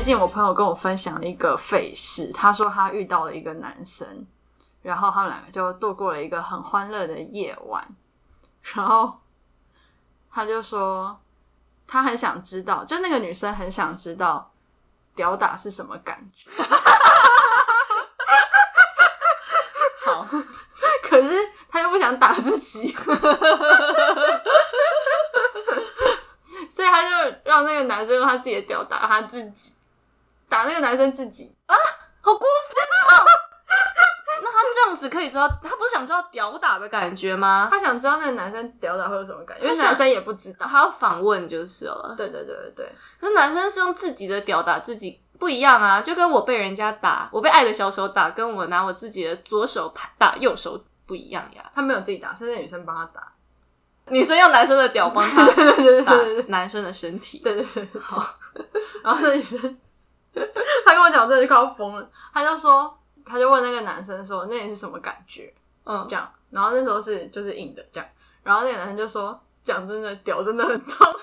近我朋友跟我分享了一个费事，他说他遇到了一个男生，然后他们两个就度过了一个很欢乐的夜晚，然后他就说他很想知道，就那个女生很想知道屌打是什么感觉，好，可是他又不想打自己，所以他就让那个男生用他自己的屌打他自己，打那个男生自己啊。好过分啊！那他这样子可以知道，他不是想知道屌打的感觉吗？他想知道那个男生屌打会有什么感觉，因为男生也不知道。他要访问就是了。对对对对对，可是男生是用自己的屌打自己，不一样啊！就跟我被人家打，我被爱的小手打，跟我拿我自己的左手拍打右手不一样呀。他没有自己打，是那女生帮他打。女生用男生的屌帮他 打对对男生的身体，对对对，好。然后那女生，他跟我讲，我真的就快要疯了。他就说，他就问那个男生说，那你是什么感觉？嗯，这样，然后那时候是就是硬的这样。然后那个男生就说，讲真的，屌真的很痛。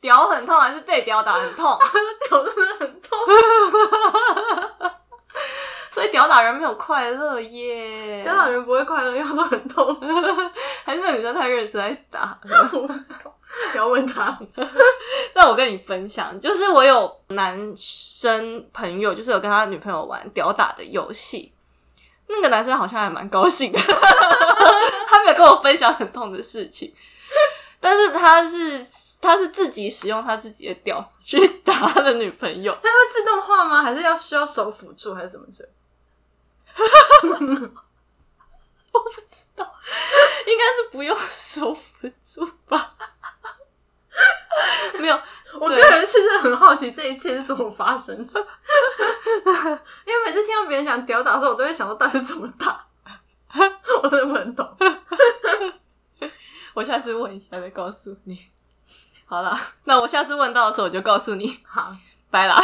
屌很痛还是被屌打很痛？屌真的很痛。所以屌打人没有快乐耶。屌打人不会快乐，因为他说很痛。还是那女生太认真在打。我不知道，你要问他。那我跟你分享，就是我有男生朋友，就是有跟他女朋友玩屌打的游戏。那个男生好像还蛮高兴的，他没有跟我分享很痛的事情，但是他是他是自己使用他自己的屌去打他的女朋友，他会自动化吗？还是要需要手辅助，还是怎么着？应该是不用手辅助吧？没有，我个人是真的很好奇这一切是怎么发生的，因为每次听到别人讲屌打的时候，我都会想说到底是怎么打，我真的不很懂。我下次问一下再告诉你。好了，那我下次问到的时候我就告诉你。好，拜啦。